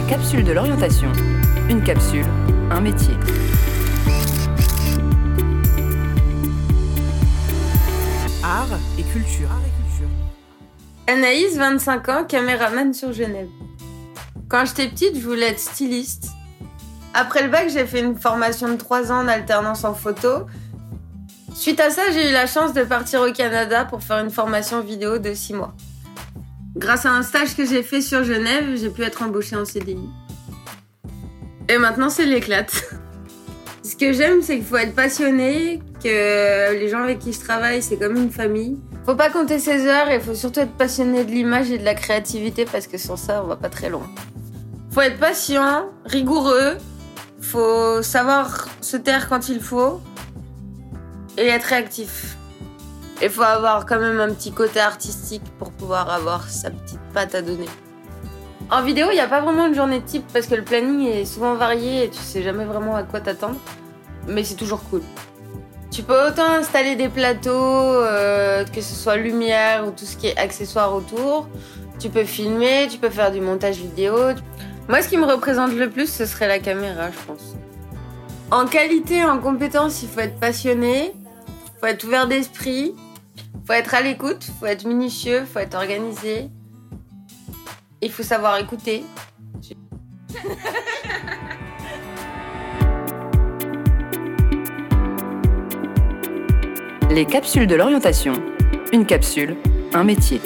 capsules de l'orientation. Une capsule, un métier. Art et culture. Anaïs, 25 ans, caméraman sur Genève. Quand j'étais petite, je voulais être styliste. Après le bac, j'ai fait une formation de 3 ans en alternance en photo. Suite à ça, j'ai eu la chance de partir au Canada pour faire une formation vidéo de 6 mois. Grâce à un stage que j'ai fait sur Genève, j'ai pu être embauchée en CDI. Et maintenant, c'est l'éclate. Ce que j'aime, c'est qu'il faut être passionné, que les gens avec qui je travaille, c'est comme une famille. Faut pas compter ses heures et faut surtout être passionné de l'image et de la créativité parce que sans ça, on va pas très loin. Faut être patient, rigoureux, faut savoir se taire quand il faut et être réactif. Il faut avoir quand même un petit côté artistique pour pouvoir avoir sa petite patte à donner. En vidéo, il n'y a pas vraiment une journée type parce que le planning est souvent varié et tu sais jamais vraiment à quoi t'attendre. Mais c'est toujours cool. Tu peux autant installer des plateaux, euh, que ce soit lumière ou tout ce qui est accessoire autour. Tu peux filmer, tu peux faire du montage vidéo. Moi, ce qui me représente le plus, ce serait la caméra, je pense. En qualité, en compétence, il faut être passionné, il faut être ouvert d'esprit, faut être à l'écoute, faut être minutieux, faut être organisé. Il faut savoir écouter. Les capsules de l'orientation. Une capsule, un métier.